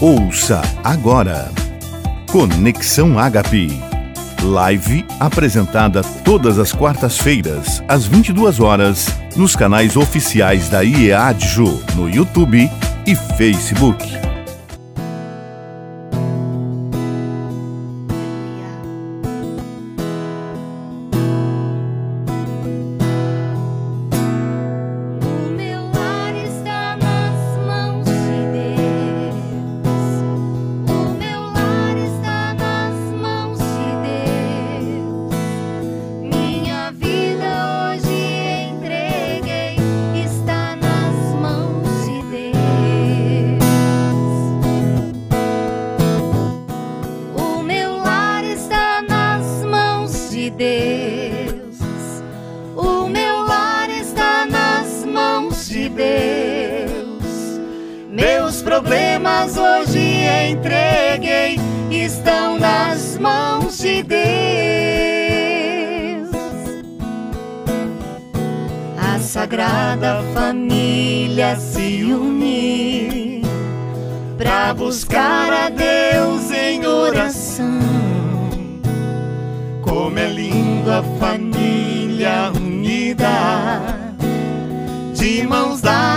Ouça agora. Conexão Agape. Live apresentada todas as quartas-feiras, às 22 horas, nos canais oficiais da IEADJU, no YouTube e Facebook.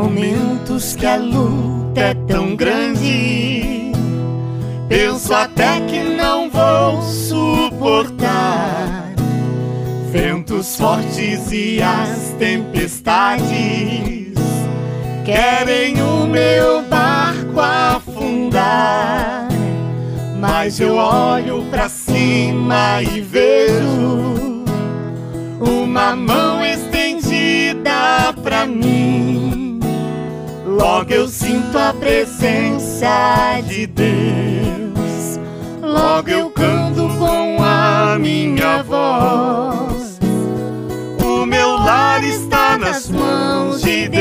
momentos que a luta é tão grande, penso até que não vou suportar ventos fortes e as tempestades querem o meu barco afundar. Mas eu olho para cima e vejo uma mão estendida para mim. Logo eu sinto a presença de Deus. Logo eu canto com a minha voz lar está nas mãos de Deus.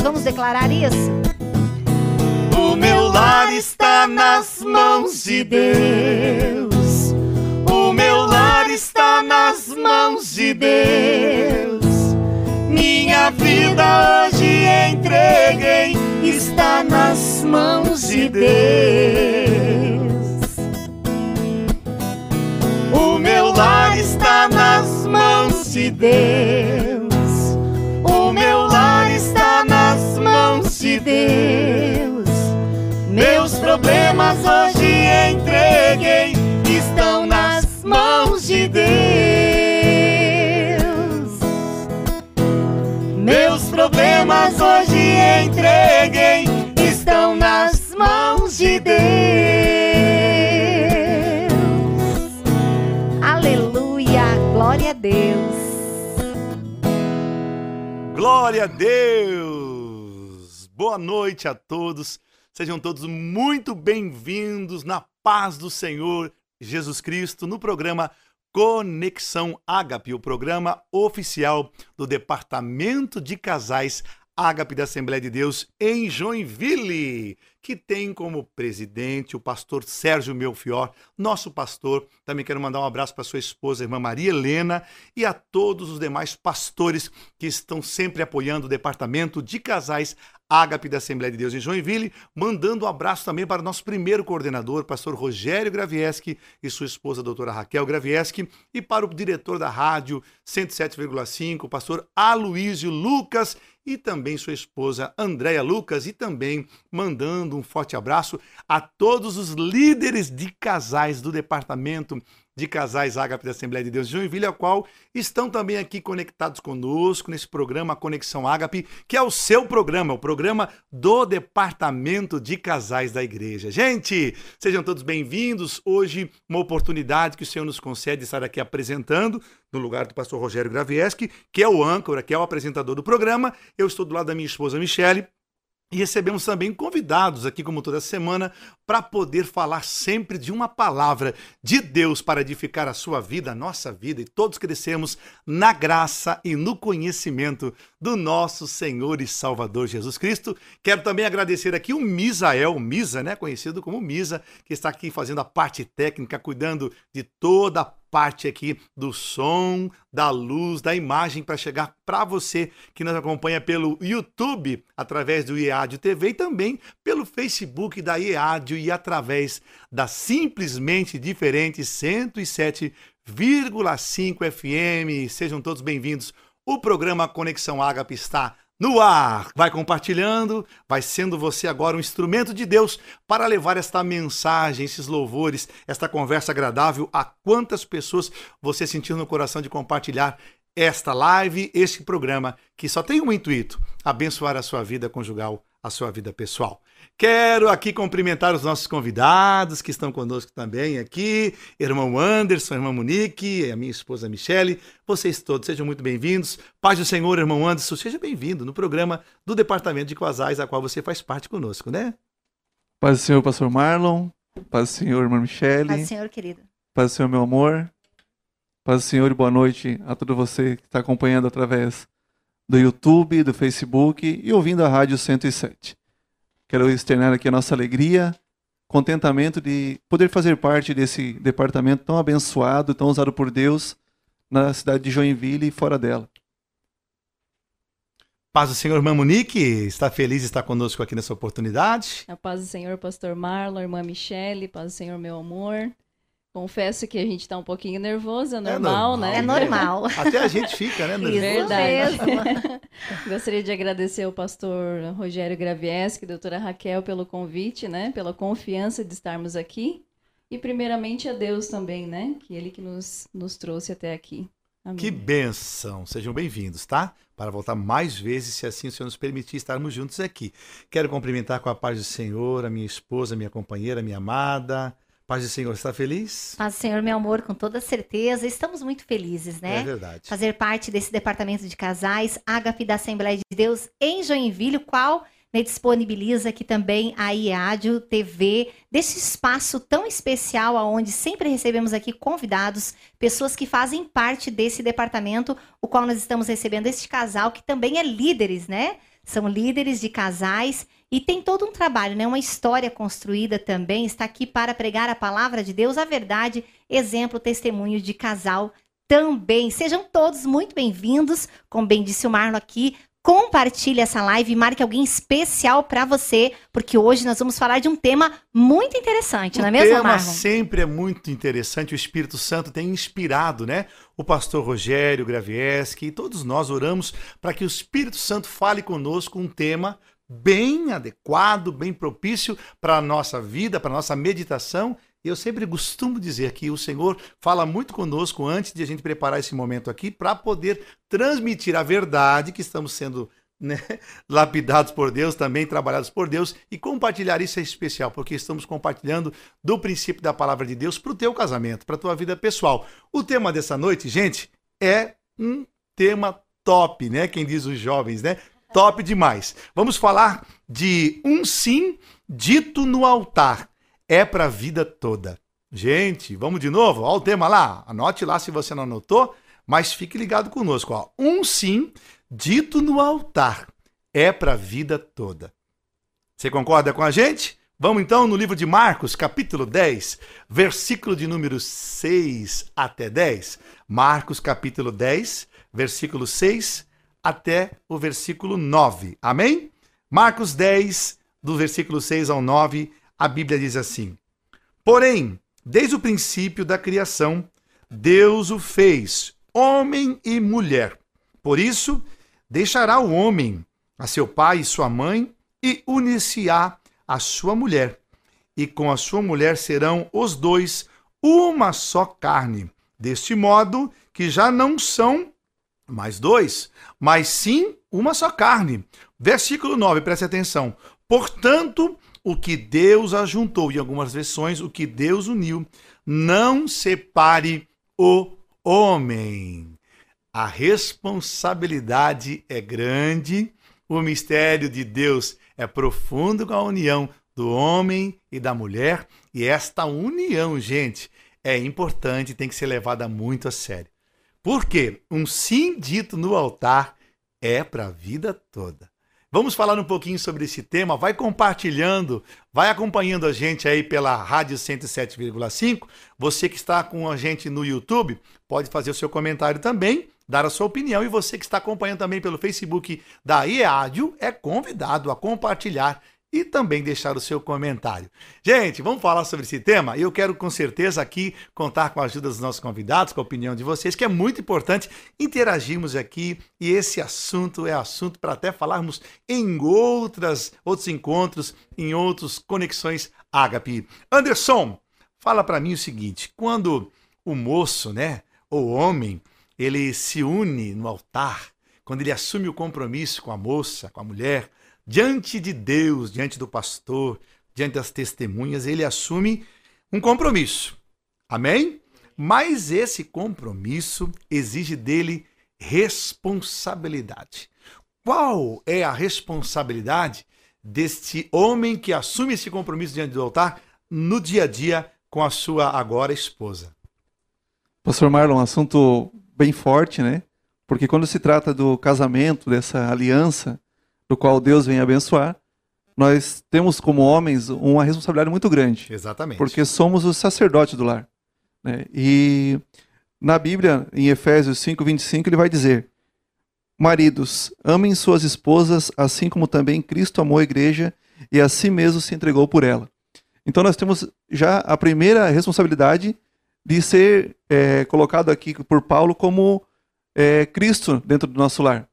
Vamos declarar isso? O meu lar está nas mãos de Deus. O meu lar está nas mãos de Deus. Minha vida hoje entreguei, está nas mãos de Deus. O meu lar está nas mãos de Deus. O meu lar está nas mãos de Deus. Meus problemas hoje entreguei, estão nas mãos de Deus. Problemas hoje entreguei, estão nas mãos de Deus. Glória a Deus. Glória a Deus. Boa noite a todos. Sejam todos muito bem-vindos na paz do Senhor Jesus Cristo no programa Conexão Ágape, o programa oficial do Departamento de Casais Ágape da Assembleia de Deus em Joinville. Que tem como presidente o pastor Sérgio Melfior, nosso pastor. Também quero mandar um abraço para sua esposa, irmã Maria Helena, e a todos os demais pastores que estão sempre apoiando o departamento de casais Ágape da Assembleia de Deus em Joinville, mandando um abraço também para o nosso primeiro coordenador, pastor Rogério Gravieski e sua esposa, doutora Raquel Gravieski, e para o diretor da rádio 107,5, pastor Aloísio Lucas e também sua esposa Andréia Lucas e também mandando um forte abraço a todos os líderes de casais do departamento de casais Ágape da Assembleia de Deus de Joinville, a qual estão também aqui conectados conosco nesse programa Conexão Ágape, que é o seu programa, o programa do Departamento de Casais da Igreja. Gente, sejam todos bem-vindos. Hoje, uma oportunidade que o Senhor nos concede estar aqui apresentando, no lugar do pastor Rogério Gravieski, que é o âncora, que é o apresentador do programa. Eu estou do lado da minha esposa Michele e recebemos também convidados aqui, como toda semana, para poder falar sempre de uma palavra de Deus para edificar a sua vida, a nossa vida, e todos crescemos na graça e no conhecimento do nosso Senhor e Salvador Jesus Cristo. Quero também agradecer aqui o Misael, Misa, né, conhecido como Misa, que está aqui fazendo a parte técnica, cuidando de toda a parte aqui do som, da luz, da imagem para chegar para você que nos acompanha pelo YouTube, através do IEAD TV e também pelo Facebook da IEAD e através da simplesmente diferente 107,5 FM. Sejam todos bem-vindos. O programa Conexão Ágape está no ar. Vai compartilhando, vai sendo você agora um instrumento de Deus para levar esta mensagem, esses louvores, esta conversa agradável a quantas pessoas você sentiu no coração de compartilhar esta live, este programa que só tem um intuito: abençoar a sua vida conjugal, a sua vida pessoal. Quero aqui cumprimentar os nossos convidados que estão conosco também aqui, irmão Anderson, irmã Monique, a minha esposa Michele. Vocês todos sejam muito bem-vindos. Paz do Senhor, irmão Anderson, seja bem-vindo no programa do Departamento de Casais, a qual você faz parte conosco, né? Paz do Senhor, pastor Marlon. Paz do Senhor, irmã Michele. Paz do Senhor, querido. Paz do Senhor, meu amor. Paz do Senhor e boa noite a todo você que está acompanhando através do YouTube, do Facebook e ouvindo a Rádio 107. Quero externar aqui a nossa alegria, contentamento de poder fazer parte desse departamento tão abençoado, tão usado por Deus na cidade de Joinville e fora dela. Paz do Senhor, irmã Monique, está feliz de estar conosco aqui nessa oportunidade. A paz do Senhor, pastor Marlon, irmã Michele, paz do Senhor, meu amor. Confesso que a gente está um pouquinho nervoso, é normal, é normal né? É normal. Até a gente fica, né? Nervoso. Verdade. Gostaria de agradecer ao pastor Rogério Gravieski, doutora Raquel, pelo convite, né? Pela confiança de estarmos aqui. E primeiramente a Deus também, né? Que Ele que nos, nos trouxe até aqui. Amém. Que benção! Sejam bem-vindos, tá? Para voltar mais vezes, se assim o Senhor nos permitir estarmos juntos aqui. Quero cumprimentar com a paz do Senhor a minha esposa, minha companheira, minha amada, Paz do Senhor, está feliz? Paz do Senhor, meu amor, com toda certeza. Estamos muito felizes, né? É verdade. Fazer parte desse departamento de casais, Ágape da Assembleia de Deus em Joinville, o qual né, disponibiliza aqui também a IADIO TV, desse espaço tão especial, aonde sempre recebemos aqui convidados, pessoas que fazem parte desse departamento, o qual nós estamos recebendo este casal, que também é líderes, né? São líderes de casais e tem todo um trabalho, né? Uma história construída também. Está aqui para pregar a palavra de Deus, a verdade, exemplo, testemunho de casal também. Sejam todos muito bem-vindos. Como bem disse o Marlon aqui, compartilhe essa live e marque alguém especial para você, porque hoje nós vamos falar de um tema muito interessante, o não é mesmo, Marlon? O tema sempre é muito interessante, o Espírito Santo tem inspirado, né? O pastor Rogério Gravieski e todos nós oramos para que o Espírito Santo fale conosco um tema bem adequado, bem propício para a nossa vida, para a nossa meditação. Eu sempre costumo dizer que o Senhor fala muito conosco antes de a gente preparar esse momento aqui para poder transmitir a verdade que estamos sendo né, lapidados por Deus, também trabalhados por Deus, e compartilhar isso é especial, porque estamos compartilhando do princípio da palavra de Deus para o teu casamento, para a tua vida pessoal. O tema dessa noite, gente, é um tema top, né? Quem diz os jovens, né? Top demais. Vamos falar de um sim dito no altar. É para a vida toda. Gente, vamos de novo? Olha o tema lá. Anote lá se você não anotou, mas fique ligado conosco. Ó. Um sim dito no altar. É para a vida toda. Você concorda com a gente? Vamos então no livro de Marcos, capítulo 10, versículo de número 6 até 10. Marcos, capítulo 10, versículo 6 até o versículo 9. Amém? Marcos 10, do versículo 6 ao 9, a Bíblia diz assim: Porém, desde o princípio da criação, Deus o fez homem e mulher. Por isso, deixará o homem a seu pai e sua mãe e unir-se-á a sua mulher. E com a sua mulher serão os dois uma só carne. Deste modo que já não são mais dois, mas sim uma só carne. Versículo 9, preste atenção. Portanto, o que Deus ajuntou, em algumas versões, o que Deus uniu, não separe o homem. A responsabilidade é grande, o mistério de Deus é profundo com a união do homem e da mulher, e esta união, gente, é importante, tem que ser levada muito a sério. Porque um sim dito no altar é para a vida toda. Vamos falar um pouquinho sobre esse tema. Vai compartilhando, vai acompanhando a gente aí pela Rádio 107,5. Você que está com a gente no YouTube, pode fazer o seu comentário também, dar a sua opinião. E você que está acompanhando também pelo Facebook da IEADIO é convidado a compartilhar e também deixar o seu comentário. Gente, vamos falar sobre esse tema? Eu quero com certeza aqui contar com a ajuda dos nossos convidados, com a opinião de vocês, que é muito importante interagirmos aqui e esse assunto é assunto para até falarmos em outras outros encontros, em outras conexões Ágape. Anderson, fala para mim o seguinte, quando o moço, né, ou homem, ele se une no altar, quando ele assume o compromisso com a moça, com a mulher, diante de Deus, diante do pastor, diante das testemunhas, ele assume um compromisso. Amém? Mas esse compromisso exige dele responsabilidade. Qual é a responsabilidade deste homem que assume esse compromisso diante do altar no dia a dia com a sua agora esposa? Pastor Marlon, um assunto bem forte, né? Porque quando se trata do casamento, dessa aliança, do qual Deus vem abençoar, nós temos como homens uma responsabilidade muito grande. Exatamente. Porque somos os sacerdotes do lar. Né? E na Bíblia, em Efésios 5, 25, ele vai dizer: Maridos, amem suas esposas, assim como também Cristo amou a igreja e a si mesmo se entregou por ela. Então nós temos já a primeira responsabilidade de ser é, colocado aqui por Paulo como é, Cristo dentro do nosso lar.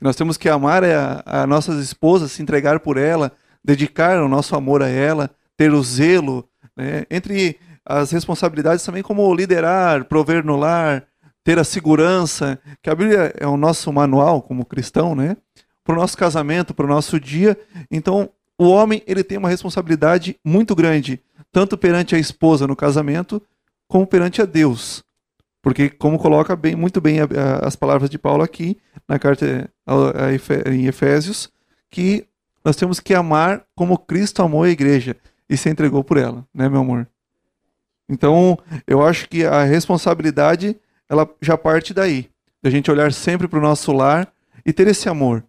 Nós temos que amar a, a nossas esposas, se entregar por ela, dedicar o nosso amor a ela, ter o zelo, né? entre as responsabilidades também como liderar, prover no lar, ter a segurança, que a Bíblia é o nosso manual como cristão, né? Para o nosso casamento, para o nosso dia. Então, o homem ele tem uma responsabilidade muito grande, tanto perante a esposa no casamento, como perante a Deus. Porque, como coloca bem, muito bem a, a, as palavras de Paulo aqui, na carta em Efésios, que nós temos que amar como Cristo amou a igreja e se entregou por ela, né, meu amor? Então, eu acho que a responsabilidade, ela já parte daí. Da gente olhar sempre para o nosso lar e ter esse amor.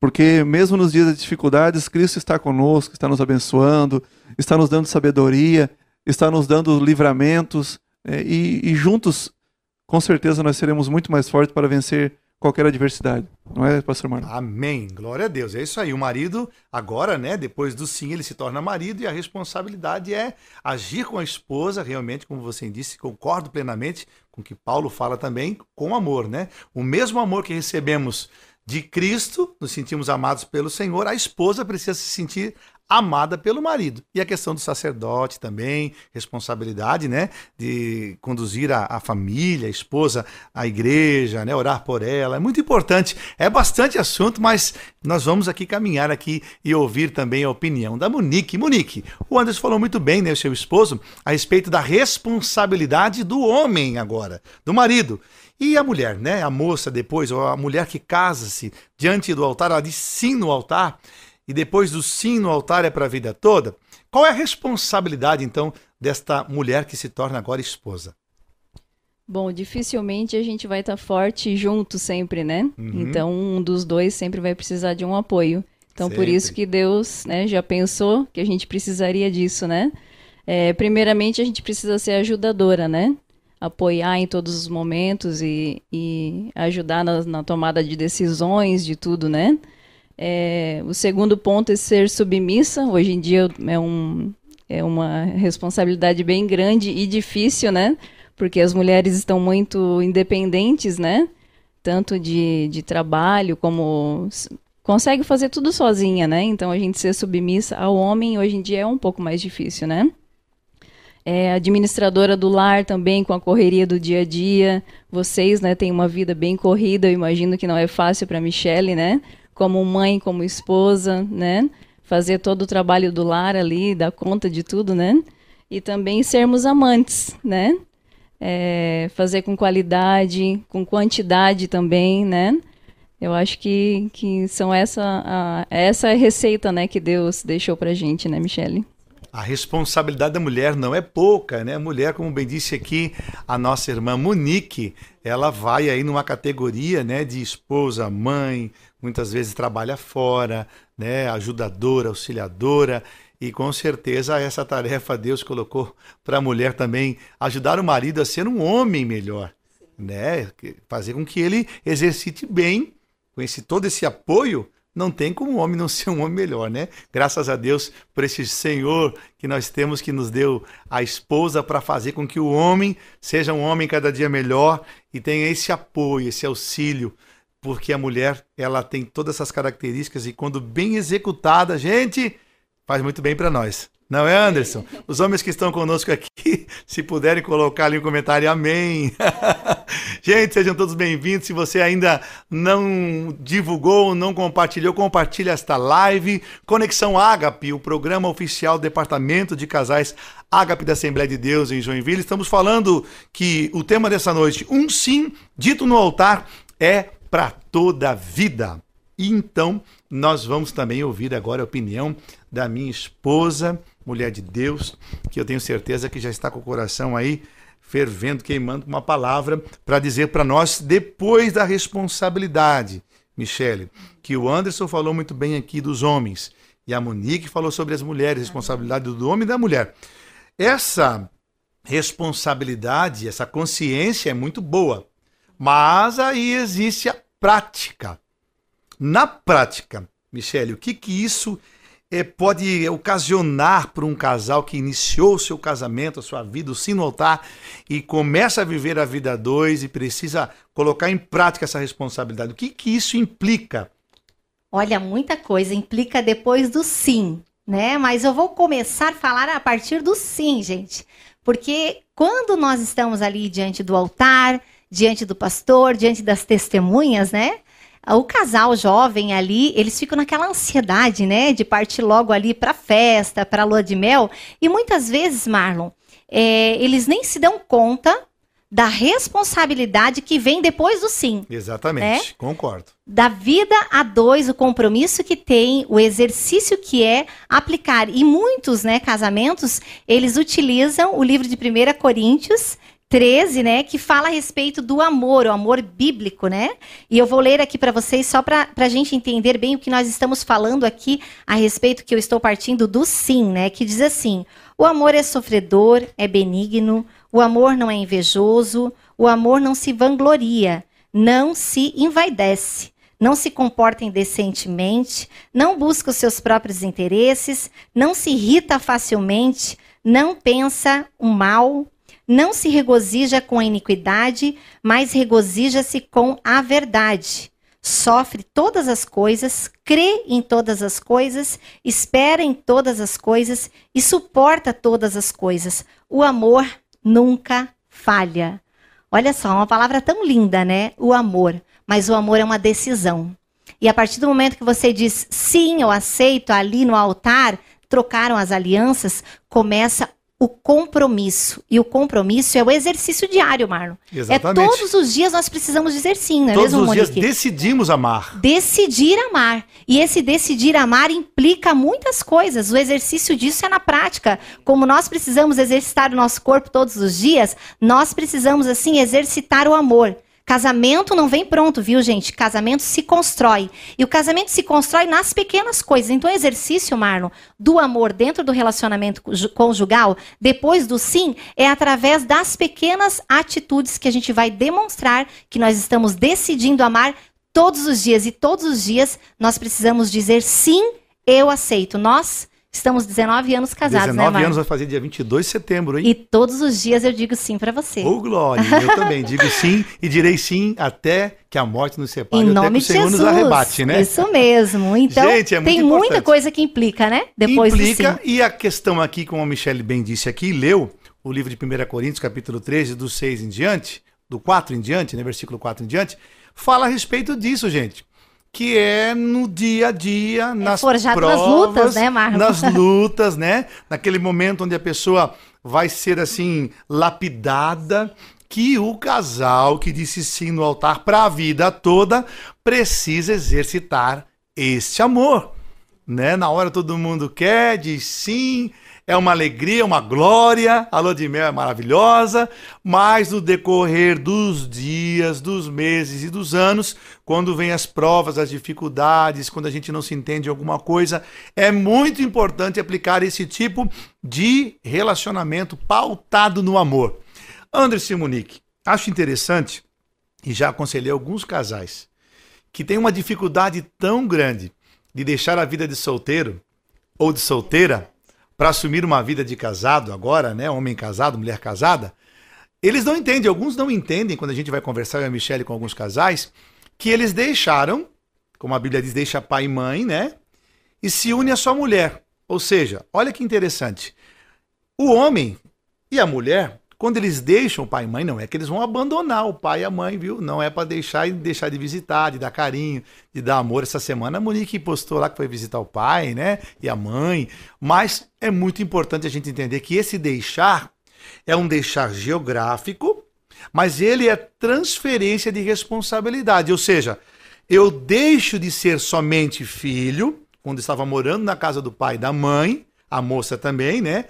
Porque mesmo nos dias de dificuldades, Cristo está conosco, está nos abençoando, está nos dando sabedoria, está nos dando livramentos, é, e, e, juntos, com certeza, nós seremos muito mais fortes para vencer qualquer adversidade. Não é, pastor Marlon? Amém. Glória a Deus. É isso aí. O marido, agora, né, depois do sim, ele se torna marido e a responsabilidade é agir com a esposa, realmente, como você disse, concordo plenamente com o que Paulo fala também, com amor, né? O mesmo amor que recebemos de Cristo, nos sentimos amados pelo Senhor, a esposa precisa se sentir amada pelo marido. E a questão do sacerdote também, responsabilidade, né, de conduzir a, a, família, a esposa, à igreja, né, orar por ela, é muito importante. É bastante assunto, mas nós vamos aqui caminhar aqui e ouvir também a opinião da Monique. Monique, o Anderson falou muito bem, né, o seu esposo, a respeito da responsabilidade do homem agora, do marido. E a mulher, né, a moça depois, ou a mulher que casa-se diante do altar, ela diz sim no altar, e depois do sim no altar é para a vida toda, qual é a responsabilidade, então, desta mulher que se torna agora esposa? Bom, dificilmente a gente vai estar tá forte junto sempre, né? Uhum. Então, um dos dois sempre vai precisar de um apoio. Então, Sempre. por isso que Deus né, já pensou que a gente precisaria disso, né? É, primeiramente, a gente precisa ser ajudadora, né? Apoiar em todos os momentos e, e ajudar na, na, tomada de decisões, de tudo, né? É, o segundo ponto é ser submissa. Hoje em dia é, um, é uma responsabilidade bem grande e difícil, né? Porque as mulheres estão muito independentes, né? Tanto de, de trabalho como consegue fazer tudo sozinha, né? Então a gente ser submissa ao homem hoje em dia é um pouco mais difícil, né? É, administradora do lar também com a correria do dia a dia. Vocês, né, têm uma vida bem corrida. Eu imagino que não é fácil para Michelle, né? Como mãe, como esposa, né? Fazer todo o trabalho do lar ali, dar conta de tudo, né? E também sermos amantes, né? É, fazer com qualidade, com quantidade também, né? Eu acho que, que são essa a, essa receita, né, que Deus deixou pra gente, né, Michele? A responsabilidade da mulher não é pouca, né? A mulher, como bem disse aqui a nossa irmã Monique, ela vai aí numa categoria, né, de esposa, mãe, muitas vezes trabalha fora, né, ajudadora, auxiliadora, e com certeza essa tarefa Deus colocou para a mulher também ajudar o marido a ser um homem melhor, né? Fazer com que ele exercite bem com esse todo esse apoio, não tem como o homem não ser um homem melhor, né? Graças a Deus por esse Senhor que nós temos que nos deu a esposa para fazer com que o homem seja um homem cada dia melhor e tenha esse apoio, esse auxílio, porque a mulher, ela tem todas essas características e quando bem executada, gente, faz muito bem para nós. Não é, Anderson? Os homens que estão conosco aqui, se puderem colocar ali um comentário, amém. Gente, sejam todos bem-vindos. Se você ainda não divulgou, não compartilhou, compartilhe esta live. Conexão Ágape, o programa oficial do Departamento de Casais Ágape da Assembleia de Deus em Joinville. Estamos falando que o tema dessa noite, um sim dito no altar, é para toda a vida. E então, nós vamos também ouvir agora a opinião da minha esposa, mulher de Deus, que eu tenho certeza que já está com o coração aí fervendo, queimando uma palavra para dizer para nós depois da responsabilidade, Michele, que o Anderson falou muito bem aqui dos homens e a Monique falou sobre as mulheres, responsabilidade do homem e da mulher. Essa responsabilidade, essa consciência é muito boa, mas aí existe a prática. Na prática, Michele, o que que isso é, pode ocasionar para um casal que iniciou o seu casamento, a sua vida, o sino altar, e começa a viver a vida a dois e precisa colocar em prática essa responsabilidade. O que, que isso implica? Olha, muita coisa implica depois do sim, né? Mas eu vou começar a falar a partir do sim, gente. Porque quando nós estamos ali diante do altar, diante do pastor, diante das testemunhas, né? O casal jovem ali, eles ficam naquela ansiedade, né, de partir logo ali para festa, para lua de mel, e muitas vezes, Marlon, é, eles nem se dão conta da responsabilidade que vem depois do sim. Exatamente, né? concordo. Da vida a dois, o compromisso que tem, o exercício que é aplicar. E muitos, né, casamentos, eles utilizam o livro de 1 Coríntios 13, né, que fala a respeito do amor, o amor bíblico, né? E eu vou ler aqui para vocês só para a gente entender bem o que nós estamos falando aqui a respeito que eu estou partindo do sim, né? Que diz assim: o amor é sofredor, é benigno, o amor não é invejoso, o amor não se vangloria, não se envaidece, não se comporta indecentemente, não busca os seus próprios interesses, não se irrita facilmente, não pensa o mal não se regozija com a iniquidade, mas regozija-se com a verdade. Sofre todas as coisas, crê em todas as coisas, espera em todas as coisas e suporta todas as coisas. O amor nunca falha. Olha só, uma palavra tão linda, né? O amor. Mas o amor é uma decisão. E a partir do momento que você diz sim, eu aceito ali no altar, trocaram as alianças, começa o compromisso. E o compromisso é o exercício diário, Marlon. É Exatamente. É todos os dias nós precisamos dizer sim, não é todos mesmo, Todos os dias decidimos amar. Decidir amar. E esse decidir amar implica muitas coisas. O exercício disso é na prática. Como nós precisamos exercitar o nosso corpo todos os dias, nós precisamos, assim, exercitar o amor. Casamento não vem pronto, viu, gente? Casamento se constrói. E o casamento se constrói nas pequenas coisas. Então, o exercício, Marlon, do amor dentro do relacionamento conjugal, depois do sim, é através das pequenas atitudes que a gente vai demonstrar que nós estamos decidindo amar todos os dias. E todos os dias nós precisamos dizer sim, eu aceito. Nós Estamos 19 anos casados, 19 né, anos vai fazer dia 22 de setembro, hein? E todos os dias eu digo sim para você. Ô, Glória, eu também digo sim e direi sim até que a morte nos separe, em nome Senhor Jesus. arrebate, né? Isso mesmo. Então, Gente, é muito tem importante. muita coisa que implica, né? Depois Implica, e a questão aqui, como a Michelle bem disse aqui, leu o livro de 1 Coríntios, capítulo 13, do 6 em diante, do 4 em diante, né, versículo 4 em diante, fala a respeito disso, gente. Que é no dia a dia, nas forjado nas provas, lutas, né, Marlon? Nas lutas, né? Naquele momento onde a pessoa vai ser assim lapidada, que o casal que disse sim no altar para a vida toda precisa exercitar este amor, né? Na hora todo mundo quer, diz sim, é uma alegria, uma glória, a lua de mel é maravilhosa, mas no decorrer dos dias, dos meses e dos anos, quando vem as provas, as dificuldades, quando a gente não se entende alguma coisa, é muito importante aplicar esse tipo de relacionamento pautado no amor. Anderson Monique, acho interessante, e já aconselhei alguns casais, que têm uma dificuldade tão grande de deixar a vida de solteiro ou de solteira para assumir uma vida de casado agora, né? Homem casado, mulher casada. Eles não entendem, alguns não entendem, quando a gente vai conversar, e a Michelle com alguns casais, que eles deixaram, como a Bíblia diz, deixa pai e mãe, né? E se une a sua mulher. Ou seja, olha que interessante. O homem e a mulher, quando eles deixam o pai e mãe, não é que eles vão abandonar o pai e a mãe, viu? Não é para deixar e deixar de visitar, de dar carinho, de dar amor. Essa semana a Monique postou lá que foi visitar o pai, né? E a mãe. Mas é muito importante a gente entender que esse deixar é um deixar geográfico, mas ele é transferência de responsabilidade. Ou seja, eu deixo de ser somente filho, quando estava morando na casa do pai e da mãe, a moça também, né?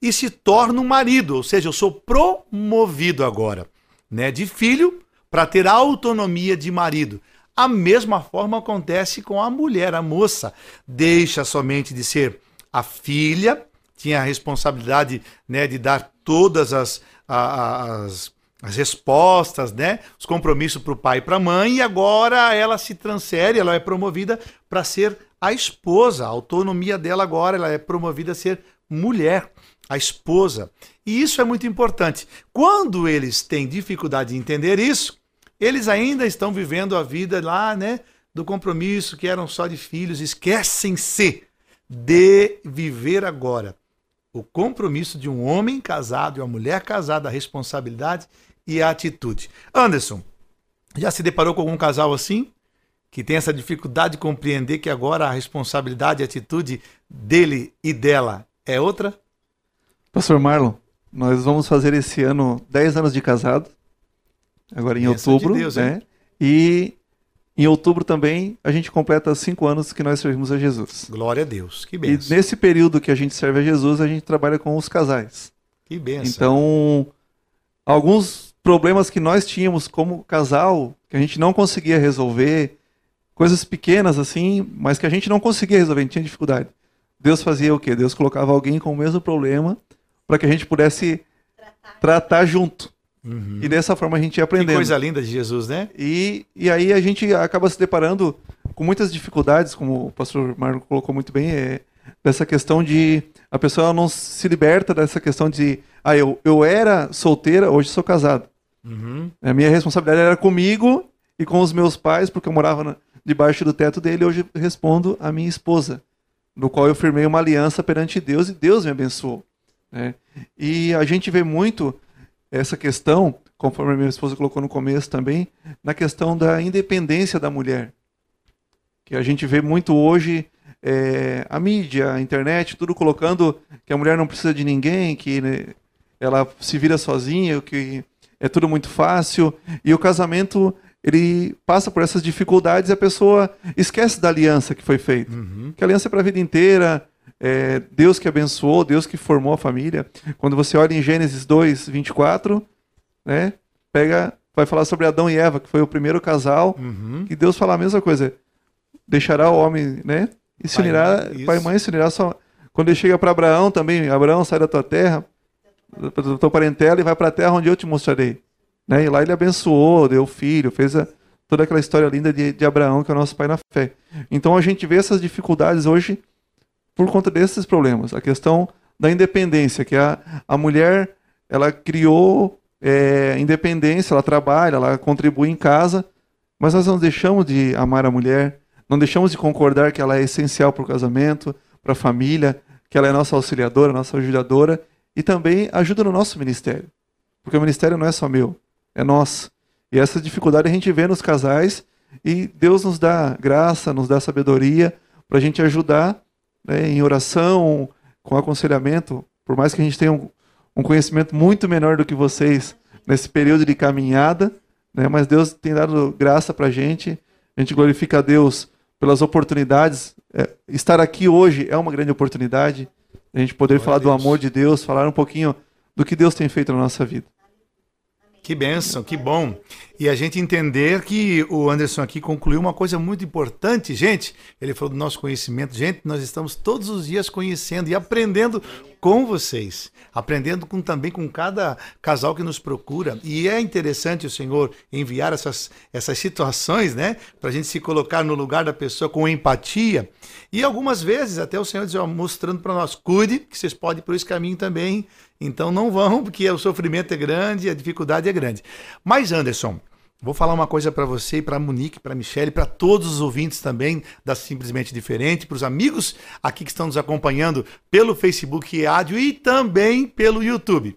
e se torna um marido, ou seja, eu sou promovido agora, né, de filho para ter autonomia de marido. A mesma forma acontece com a mulher, a moça deixa somente de ser a filha, tinha a responsabilidade, né, de dar todas as, as, as respostas, né, os compromissos para o pai e para a mãe, e agora ela se transfere, ela é promovida para ser a esposa. A autonomia dela agora, ela é promovida a ser mulher a esposa. E isso é muito importante. Quando eles têm dificuldade de entender isso, eles ainda estão vivendo a vida lá, né, do compromisso que eram só de filhos, esquecem-se de viver agora o compromisso de um homem casado e uma mulher casada, a responsabilidade e a atitude. Anderson, já se deparou com algum casal assim? Que tem essa dificuldade de compreender que agora a responsabilidade e a atitude dele e dela é outra? Pastor Marlon, nós vamos fazer esse ano 10 anos de casado, agora em outubro, de Deus, né? E em outubro também a gente completa cinco anos que nós servimos a Jesus. Glória a Deus. Que E benção. nesse período que a gente serve a Jesus, a gente trabalha com os casais. Que benção. Então, alguns problemas que nós tínhamos como casal, que a gente não conseguia resolver, coisas pequenas assim, mas que a gente não conseguia resolver, a gente tinha dificuldade. Deus fazia o quê? Deus colocava alguém com o mesmo problema para que a gente pudesse tratar, junto. Uhum. E dessa forma a gente ia Que aprendendo. coisa linda de Jesus, né? E, e aí a gente acaba se deparando com muitas dificuldades, como o pastor Marlon colocou muito bem, é, dessa questão de a pessoa não se liberta dessa questão de ah, eu, eu era solteira, hoje sou casado. Uhum. A minha responsabilidade era comigo e com os meus pais, porque eu morava na- debaixo do teto dele, hoje respondo à minha esposa, no qual eu firmei uma aliança perante Deus e Deus me abençoou. né? E a gente vê muito essa questão, conforme a minha esposa colocou no começo também, na questão da independência da mulher. Que a gente vê muito hoje é, a mídia, a internet, tudo colocando que a mulher não precisa de ninguém, que né, ela se vira sozinha, que é tudo muito fácil. E o casamento, ele passa por essas dificuldades e a pessoa esquece da aliança que foi feita. Uhum. Que a aliança é para a vida inteira, é Deus que abençoou, Deus que formou a família. Quando você olha em Gênesis 2, 24, né, pega, vai falar sobre Adão e Eva, que foi o primeiro casal, Uhum. que Deus fala a mesma coisa. Deixará o homem, né? E se Pai unirá, mãe, pai e mãe se unirá só. Quando ele chega para Abraão também, Abraão, sai da tua terra, da tua parentela e vai para a terra onde eu te mostrarei. Né? E lá ele abençoou, deu filho, fez a- toda aquela história linda de, de Abraão, que é o nosso pai na fé. Então a gente vê essas dificuldades hoje por conta desses problemas. A questão da independência, que a, a mulher ela criou é, independência, ela trabalha, ela contribui em casa, mas nós não deixamos de amar a mulher, não deixamos de concordar que ela é essencial para o casamento, para a família, que ela é nossa auxiliadora, nossa ajudadora e também ajuda no nosso ministério. Porque o ministério não é só meu, é nosso. E essa dificuldade a gente vê nos casais e Deus nos dá graça, nos dá sabedoria para a gente ajudar né, em oração, com aconselhamento, por mais que a gente tenha um, um conhecimento muito menor do que vocês nesse período de caminhada, né, mas Deus tem dado graça para a gente, a gente glorifica a Deus pelas oportunidades. É, estar aqui hoje é uma grande oportunidade, a gente poder Glória falar do amor de Deus, falar um pouquinho do que Deus tem feito na nossa vida. Que bênção, que bom. E a gente entender que o Anderson aqui concluiu uma coisa muito importante, gente. Ele falou do nosso conhecimento. Gente, nós estamos todos os dias conhecendo e aprendendo com vocês. Aprendendo com, também com cada casal que nos procura. E é interessante o Senhor enviar essas, essas situações, né? Para a gente se colocar no lugar da pessoa com empatia. E algumas vezes até o Senhor diz, ó, mostrando para nós, cuide, que vocês podem ir por esse caminho também. Então não vão, porque o sofrimento é grande, a dificuldade é grande. Mas Anderson, vou falar uma coisa para você, para Monique, para Michele, para todos os ouvintes também da Simplesmente Diferente, para os amigos aqui que estão nos acompanhando pelo Facebook e rádio e também pelo YouTube.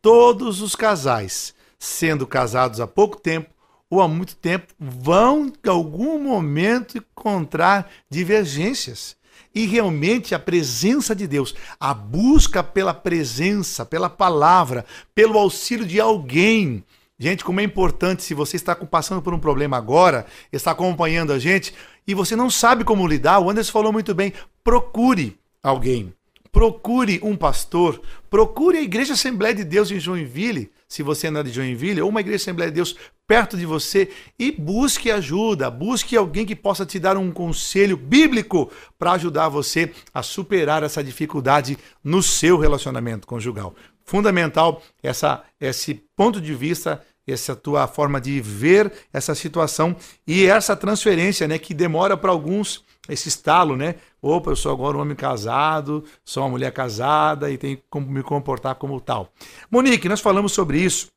Todos os casais, sendo casados há pouco tempo ou há muito tempo, vão em algum momento encontrar divergências. E realmente a presença de Deus, a busca pela presença, pela palavra, pelo auxílio de alguém. Gente, como é importante se você está passando por um problema agora, está acompanhando a gente e você não sabe como lidar, o Anderson falou muito bem, procure alguém. Procure um pastor, procure a Igreja Assembleia de Deus em Joinville, se você é de Joinville, ou uma Igreja Assembleia de Deus perto de você, e busque ajuda, busque alguém que possa te dar um conselho bíblico para ajudar você a superar essa dificuldade no seu relacionamento conjugal. Fundamental essa, esse ponto de vista essa tua forma de ver essa situação e essa transferência, né, que demora para alguns esse estalo, né? Opa, eu sou agora um homem casado, sou uma mulher casada e tenho como me comportar como tal. Monique, nós falamos sobre isso,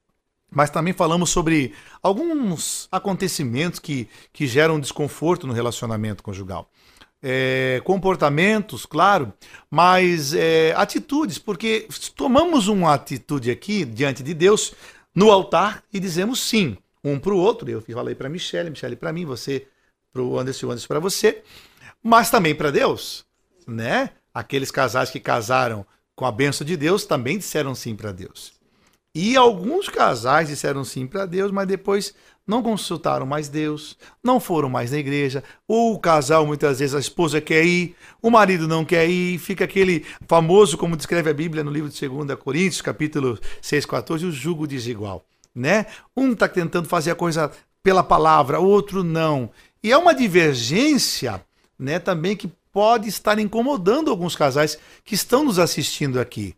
mas também falamos sobre alguns acontecimentos que, que geram desconforto no relacionamento conjugal. É, comportamentos, claro, mas é, atitudes, porque tomamos uma atitude aqui diante de Deus no altar e dizemos sim, um para o outro. Eu falei para Michele, Michele para mim, você para o Anderson, Anderson para você, mas também para Deus, né? Aqueles casais que casaram com a benção de Deus também disseram sim para Deus. E alguns casais disseram sim para Deus, mas depois não consultaram mais Deus, não foram mais na igreja. O casal, muitas vezes, a esposa quer ir, o marido não quer ir, fica aquele famoso, como descreve a Bíblia no livro de 2 Coríntios, capítulo 6, 14, o jugo desigual. Né? Um está tentando fazer a coisa pela palavra, o outro não. E é uma divergência né, também que pode estar incomodando alguns casais que estão nos assistindo aqui.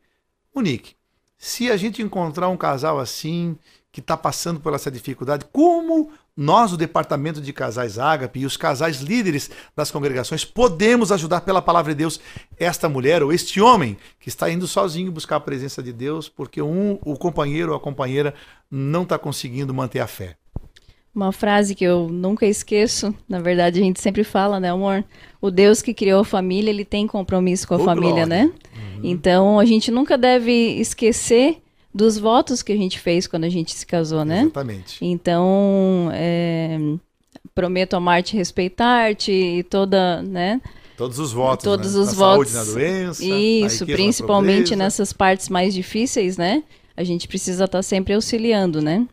Monique, se a gente encontrar um casal assim, que está passando por essa dificuldade, como nós, o Departamento de Casais Ágape e os casais líderes das congregações, podemos ajudar pela palavra de Deus esta mulher ou este homem que está indo sozinho buscar a presença de Deus porque um, o companheiro ou a companheira não está conseguindo manter a fé? Uma frase que eu nunca esqueço, na verdade a gente sempre fala, né, amor? O Deus que criou a família, ele tem compromisso com a Oh, família, glória. né? Então a gente nunca deve esquecer dos votos que a gente fez quando a gente se casou, né? Exatamente. Então, é, prometo amar-te, respeitar-te e toda, né? Todos os votos. Todos né? os na votos. Saúde, na doença. Isso, riqueza, principalmente nessas partes mais difíceis, né? A gente precisa estar sempre auxiliando, né?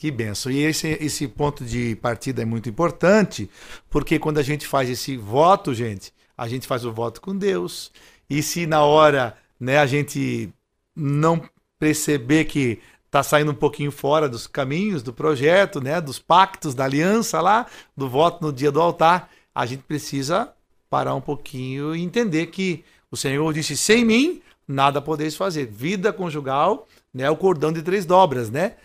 Que benção. E esse, esse ponto de partida é muito importante, porque quando a gente faz esse voto, gente, a gente faz o voto com Deus. E se na hora né, a gente não perceber que está saindo um pouquinho fora dos caminhos do projeto, né, dos pactos, da aliança lá, do voto no dia do altar, a gente precisa parar um pouquinho e entender que o Senhor disse: sem mim nada podeis fazer. Vida conjugal, né, o cordão de três dobras, né?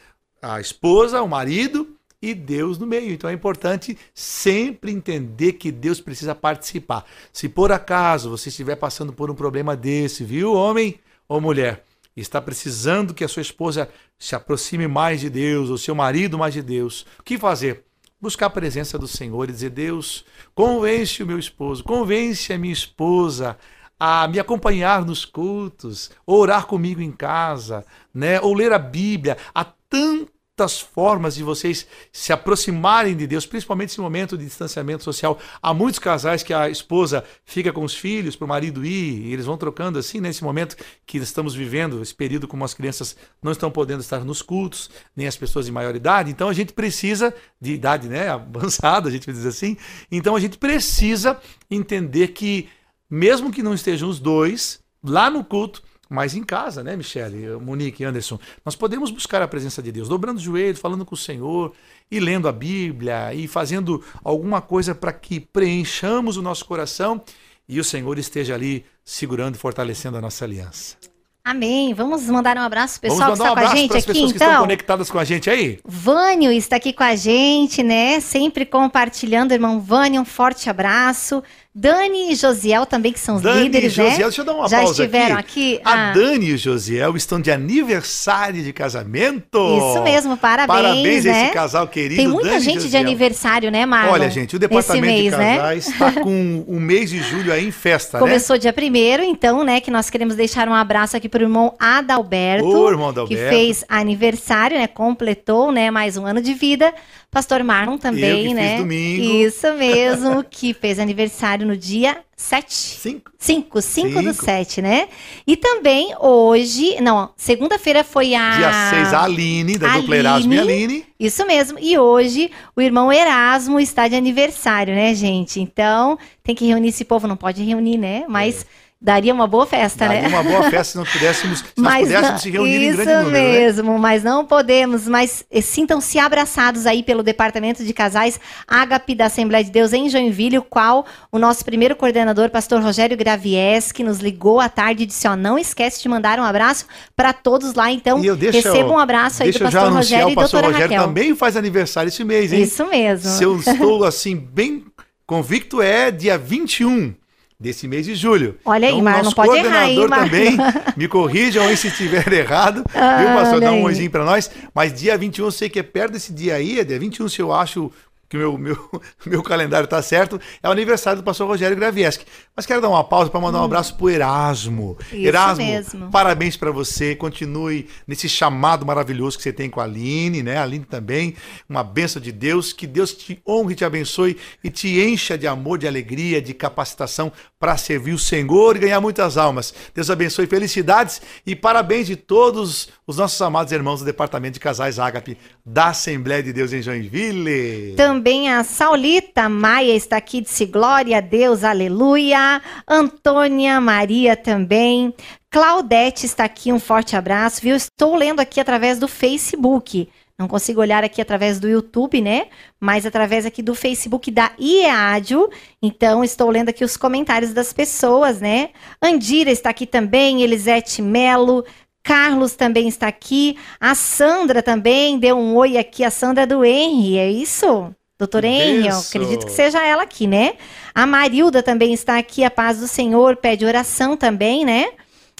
A esposa, o marido e Deus no meio. Então é importante sempre entender que Deus precisa participar. Se por acaso você estiver passando por um problema desse, viu, homem ou mulher, está precisando que a sua esposa se aproxime mais de Deus, ou seu marido mais de Deus, o que fazer? Buscar a presença do Senhor e dizer: Deus, convence o meu esposo, convence a minha esposa a me acompanhar nos cultos, orar comigo em casa, né? ou ler a Bíblia. Há tanto tantas formas de vocês se aproximarem de Deus, principalmente nesse momento de distanciamento social. Há muitos casais que a esposa fica com os filhos para o marido ir, e eles vão trocando assim, nesse momento que estamos vivendo, esse período como as crianças não estão podendo estar nos cultos, nem as pessoas de maior idade. Então a gente precisa, de idade né, avançada, a gente dizer assim, então a gente precisa entender que, mesmo que não estejam os dois lá no culto, mas em casa, né, Michele, Monique e Anderson, nós podemos buscar a presença de Deus, dobrando os joelhos, falando com o Senhor, e lendo a Bíblia, e fazendo alguma coisa para que preenchamos o nosso coração e o Senhor esteja ali segurando e fortalecendo a nossa aliança. Amém. Vamos mandar um abraço pro pessoal Vamos mandar que está um com a gente aqui, pessoas que estão então. conectadas com a gente aí. Vânio está aqui com a gente, né? Sempre compartilhando, irmão Vânio, um forte abraço. Dani e Josiel também, que são os Dani líderes, e Josiel, né? deixa eu dar uma Já pausa estiveram aqui. A Ah. Dani e o Josiel estão de aniversário de casamento. Isso mesmo, parabéns, Parabéns a né? esse casal querido. Tem muita Dani gente de aniversário, né, Marlon? Olha, gente, o departamento mês, de né? casais está com o mês de julho aí em festa, né? Começou dia primeiro, então, né, que nós queremos deixar um abraço aqui pro irmão Adalberto, Ô, irmão que Adalberto. fez aniversário, né, completou, né, mais um ano de vida. Pastor Marlon também, que né? domingo. Isso mesmo, que fez aniversário no dia 7. Cinco. 5, 5 do Cinco. 7, né? E também hoje, não, segunda-feira foi a. Dia 6, a Aline, da dupla Aline. Erasmo e Aline. Isso mesmo. E hoje o irmão Erasmo está de aniversário, né, gente? Então tem que reunir esse povo. Não pode reunir, né? Mas daria uma boa festa, Daria né? uma boa festa se nós pudéssemos, se Mas pudéssemos não- se reunir em isso grande número, né? mesmo, mas não podemos. Mas eh, sintam-se abraçados aí pelo Departamento de Casais Ágape da Assembleia de Deus em Joinville, o qual o nosso primeiro coordenador, pastor Rogério Gravieski, nos ligou à tarde e disse: ó, não esquece de mandar um abraço para todos lá. Então, E receba um abraço aí deixa do eu já pastor anunciar, Rogério e o pastor doutora Rogério Raquel. também faz aniversário esse mês, hein? Isso mesmo. Se eu estou assim, bem convicto, é dia 21 desse mês de julho. Olha aí, então, Mar, nosso não pode errar, hein, Mar? também, me corrijam aí se estiver errado, viu, Ah, pastor? Dá um aí. oizinho pra nós. Mas dia 21, eu sei que é perto desse dia aí, é dia 21, se eu acho que o meu, meu, meu calendário tá certo, é o aniversário do pastor Rogério Gravieski. Mas quero dar uma pausa para mandar um abraço pro Erasmo. Hum. Isso Erasmo, mesmo. parabéns para você, continue nesse chamado maravilhoso que você tem com a Aline, né? A Aline também, uma benção de Deus, que Deus te honre e te abençoe e te encha de amor, de alegria, de capacitação para servir o Senhor e ganhar muitas almas. Deus abençoe, felicidades e parabéns de todos os nossos amados irmãos do Departamento de Casais Ágape da Assembleia de Deus em Joinville. Também a Saulita Maia está aqui, disse glória a Deus, aleluia. Antônia Maria também. Claudete está aqui, um forte abraço, viu? Estou lendo aqui através do Facebook. Não consigo olhar aqui através do YouTube, né? Mas através aqui do Facebook da IEADIO. Então, estou lendo aqui os comentários das pessoas, né? Andira está aqui também, Elisete Melo. Carlos também está aqui. A Sandra também deu um oi aqui. A Sandra do Henry, é isso? Doutor Benção. acredito que seja ela aqui, né? A Marilda também está aqui. A paz do Senhor pede oração também, né?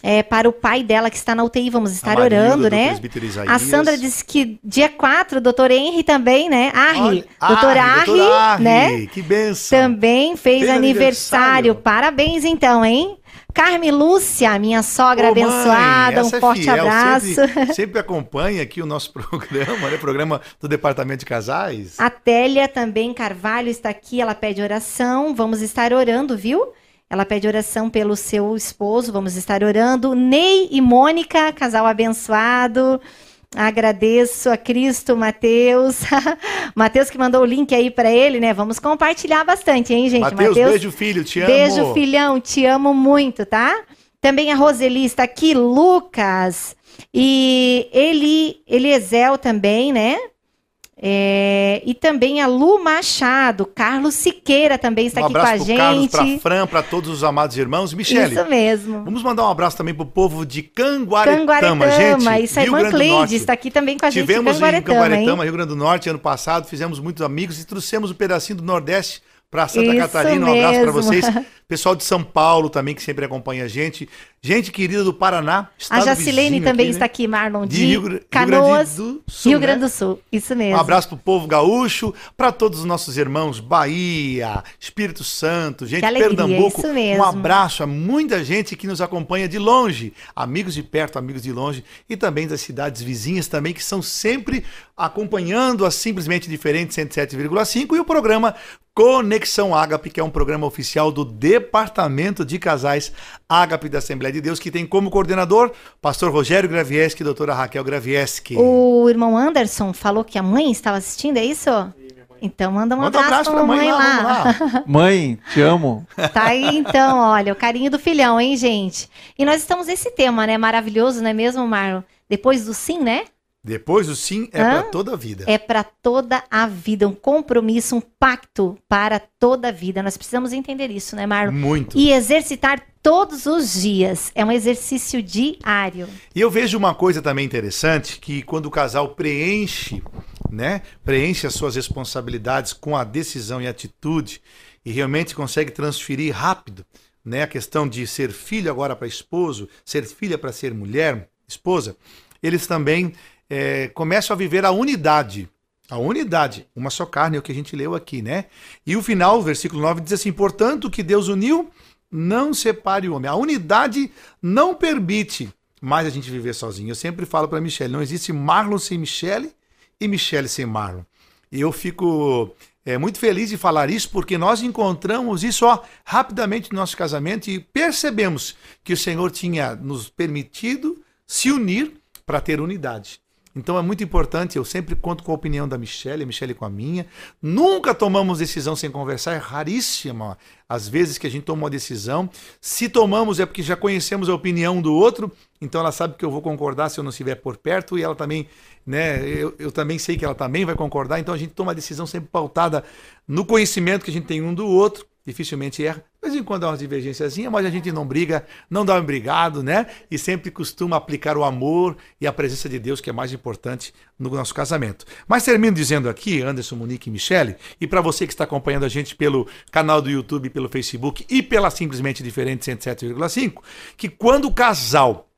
É, para o pai dela que está na UTI. Vamos estar Marilda, orando, do né? A. Sandra disse que dia 4, doutor Henry também, né? Arri, Olha, doutor Arri, Arri, doutor Arri, né? Que benção. Também fez, Fez aniversário. aniversário. Parabéns, então, hein? Carme Lúcia, minha sogra Ô, mãe, abençoada, um essa é forte abraço. Sempre, sempre acompanha aqui o nosso programa, né? Programa do Departamento de Casais. A Télia também Carvalho está aqui, ela pede oração. Vamos estar orando, viu? Ela pede oração pelo seu esposo, vamos estar orando. Ney e Mônica, casal abençoado. Agradeço a Cristo, Mateus. Mateus que mandou o link aí para ele, né? Vamos compartilhar bastante, hein, gente? Mateus, beijo, filho, te amo. Beijo, filhão, te amo muito, tá? Também a Roseli está aqui, Lucas. E ele, Eliezel também, né? É, e também a Lu Machado, Carlos Siqueira também está um aqui com a pro Carlos, gente. pra Fran, para todos os amados irmãos. Michele, Isso mesmo. vamos mandar um abraço também pro povo de Canguaretama, Canguaretama, gente. isso é a Rio irmã Cleide, está aqui também com a gente em Tivemos em Canguaretama, hein? Rio Grande do Norte, ano passado, fizemos muitos amigos e trouxemos um pedacinho do Nordeste para Santa Isso Catarina. Um abraço para vocês. Pessoal de São Paulo também, que sempre acompanha a gente. Gente querida do Paraná. A Jacilene também aqui, está né? aqui, Marlon, De de, Rio, Rio Canoas, Grande do Sul. Rio né? Grande do Sul. Isso mesmo. Um abraço pro povo gaúcho, para todos os nossos irmãos, Bahia, Espírito Santo, gente alegria, Pernambuco. isso mesmo. Um abraço a muita gente que nos acompanha de longe, amigos de perto, amigos de longe, e também das cidades vizinhas também, que são sempre acompanhando a Simplesmente Diferente 107,5 e o programa Conexão Ágape, que é um programa oficial do Departamento de Casais Ágape da Assembleia de Deus, que tem como coordenador pastor Rogério Gravieski e doutora Raquel Gravieski. O irmão Anderson falou que a mãe estava assistindo, é isso? Então manda um Manda um abraço, abraço pra pra mãe mamãe lá, lá. Mãe, te amo. Tá aí então, olha, o carinho do filhão, hein, gente? E nós estamos nesse tema, né? Maravilhoso, não é mesmo, Marlon? Depois do sim, né? Depois o sim é para toda a vida. É para toda a vida, um compromisso, um pacto para toda a vida. Nós precisamos entender isso, né, Marlon? Muito. E exercitar todos os dias. É um exercício diário. E eu vejo uma coisa também interessante, que quando o casal preenche, né, preenche as suas responsabilidades com a decisão e atitude e realmente consegue transferir rápido, né, a questão de ser filho agora para esposo, ser filha para ser mulher, esposa, eles também eh, começam a viver a unidade. A unidade, uma só carne, é o que a gente leu aqui, né? E o final, o versículo 9, diz assim: Portanto, que Deus uniu, não separe o homem. A unidade não permite mais a gente viver sozinho. Eu sempre falo para Michelle, não existe Marlon sem Michelle e Michelle sem Marlon. E eu fico é, muito feliz de falar isso porque nós encontramos isso ó, rapidamente no nosso casamento e percebemos que o Senhor tinha nos permitido se unir para ter unidade. Então é muito importante, eu sempre conto com a opinião da Michelle, a Michelle com a minha. Nunca tomamos decisão sem conversar, é raríssima as vezes que a gente toma uma decisão. Se tomamos é porque já conhecemos a opinião do outro, então ela sabe que eu vou concordar se eu não estiver por perto e ela também, né, eu, eu também sei que ela também vai concordar, então a gente toma a decisão sempre pautada no conhecimento que a gente tem um do outro dificilmente erra. De vez em quando há umas divergências, mas a gente não briga, não dá um brigado, né? E sempre costuma aplicar o amor e a presença de Deus, que é mais importante no nosso casamento. Mas termino dizendo aqui, Anderson, Monique e Michele, e para você que está acompanhando a gente pelo canal do YouTube, pelo Facebook e pela Simplesmente Diferente 107,5, que quando o casal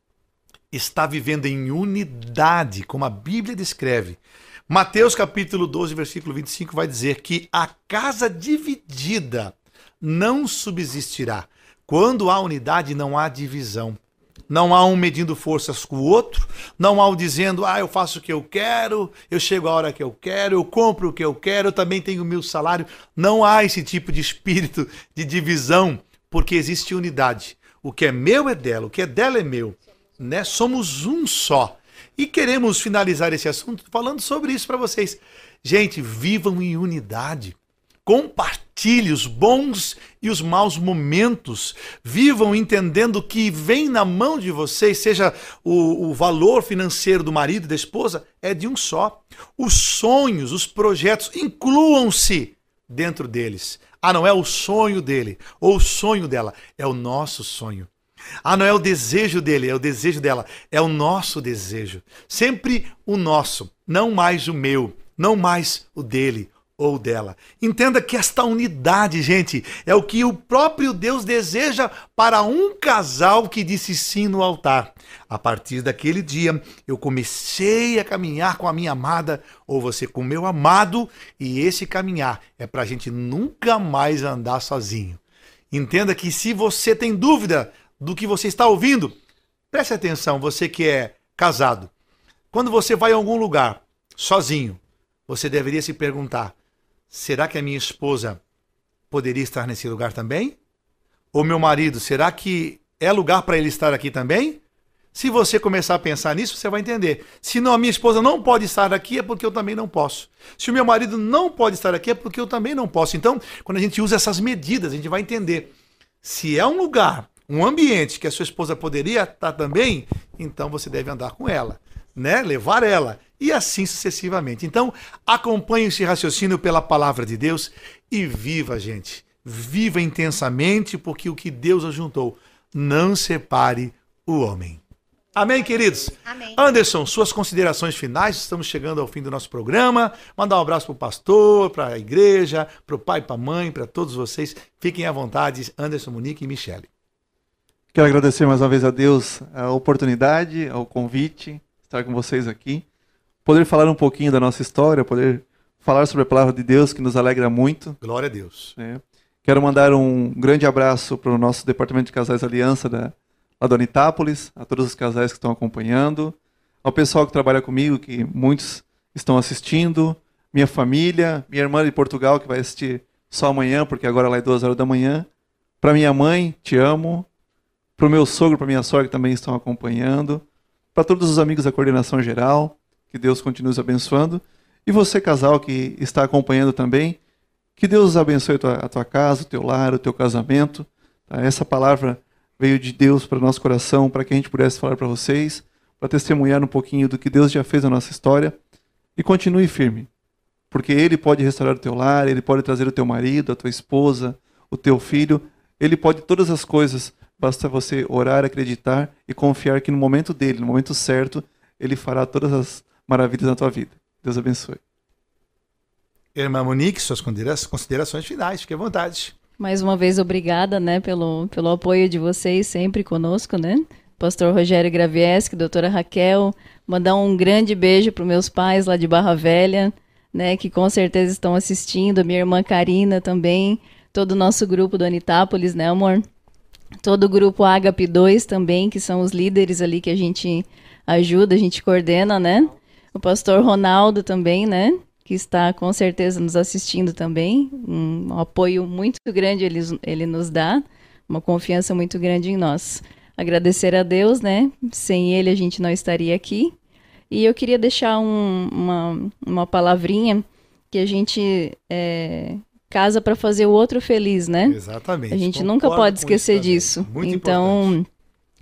está vivendo em unidade, como a Bíblia descreve, Mateus capítulo 12, versículo 25 vai dizer que a casa dividida não subsistirá. Quando há unidade, não há divisão. Não há um medindo forças com o outro, não há um dizendo, ah, eu faço o que eu quero, eu chego a hora que eu quero, eu compro o que eu quero, eu também tenho o meu salário. Não há esse tipo de espírito de divisão, porque existe unidade. O que é meu é dela, o que é dela é meu. Né? Somos um só. E queremos finalizar esse assunto falando sobre isso para vocês. Gente, vivam em unidade. Compartilhe os bons e os maus momentos. Vivam entendendo que vem na mão de vocês, seja o, o valor financeiro do marido e da esposa, é de um só. Os sonhos, os projetos, incluam-se dentro deles. Ah, não é o sonho dele ou o sonho dela, é o nosso sonho. Ah, não é o desejo dele, é o desejo dela, é o nosso desejo. Sempre o nosso, não mais o meu, não mais o dele ou dela. Entenda que esta unidade, gente, é o que o próprio Deus deseja para um casal que disse sim no altar. A partir daquele dia, eu comecei a caminhar com a minha amada, ou você com o meu amado, e esse caminhar é para a gente nunca mais andar sozinho. Entenda que se você tem dúvida do que você está ouvindo, preste atenção, você que é casado. Quando você vai a algum lugar sozinho, você deveria se perguntar: será que a minha esposa poderia estar nesse lugar também? Ou meu marido, será que é lugar para ele estar aqui também? Se você começar a pensar nisso, você vai entender. Se não, a minha esposa não pode estar aqui, é porque eu também não posso. Se o meu marido não pode estar aqui, é porque eu também não posso. Então, quando a gente usa essas medidas, a gente vai entender. Se é um lugar um ambiente que a sua esposa poderia estar também, então você deve andar com ela, né? Levar ela e assim sucessivamente. Então, acompanhe esse raciocínio pela palavra de Deus e viva, gente. Viva intensamente, porque o que Deus ajuntou não separe o homem. Amém, queridos? Amém. Anderson, suas considerações finais. Estamos chegando ao fim do nosso programa. Mandar um abraço para o pastor, para a igreja, para o pai, para a mãe, para todos vocês. Fiquem à vontade, Anderson, Monique e Michele. Quero agradecer mais uma vez a Deus a oportunidade, o convite, estar com vocês aqui. Poder falar um pouquinho da nossa história, poder falar sobre a palavra de Deus, que nos alegra muito. Glória a Deus. né? Quero mandar um grande abraço para o nosso Departamento de Casais Aliança da, lá do Anitápolis, a todos os casais que estão acompanhando, ao pessoal que trabalha comigo, que muitos estão assistindo, minha família, minha irmã de Portugal, que vai assistir só amanhã, porque agora lá é duas horas da manhã, para minha mãe, te amo, para o meu sogro, para minha sogra que também estão acompanhando, para todos os amigos da coordenação geral, que Deus continue os abençoando, e você, casal, que está acompanhando também, que Deus abençoe a tua, a tua casa, o teu lar, o teu casamento. tá? Essa palavra veio de Deus para o nosso coração, para que a gente pudesse falar para vocês, para testemunhar um pouquinho do que Deus já fez na nossa história. E continue firme, porque Ele pode restaurar o teu lar, Ele pode trazer o teu marido, a tua esposa, o teu filho, Ele pode todas as coisas, basta você orar, acreditar e confiar que no momento dele, no momento certo, Ele fará todas as maravilhas na tua vida. Deus abençoe. Irmã Monique, suas considera- considerações finais. Fique à vontade. Mais uma vez, obrigada, né, pelo, pelo apoio de vocês sempre conosco, né? Pastor Rogério Gravieski, doutora Raquel, mandar um grande beijo para meus pais lá de Barra Velha, né, que com certeza estão assistindo, minha irmã Karina também, todo o nosso grupo do Anitápolis, né, amor? Todo o grupo Agape 2 também, que são os líderes ali que a gente ajuda, a gente coordena, né? O pastor Ronaldo também, né? Que está com certeza nos assistindo também. Um apoio muito grande ele, ele nos dá, uma confiança muito grande em nós. Agradecer a Deus, né? Sem ele a gente não estaria aqui. E eu queria deixar um- uma, uma palavrinha que a gente é, casa para fazer o outro feliz, né? Exatamente. A gente nunca Concordo pode com esquecer disso. Muito então, importante.